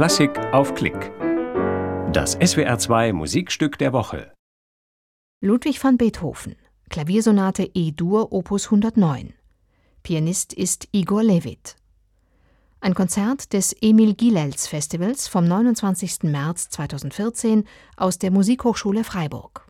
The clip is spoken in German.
Klassik auf Klick. Das SWR2 Musikstück der Woche. Ludwig van Beethoven, Klaviersonate E-Dur Opus 109. Pianist ist Igor Levit. Ein Konzert des Emil Gilels Festivals vom 29. März 2014 aus der Musikhochschule Freiburg.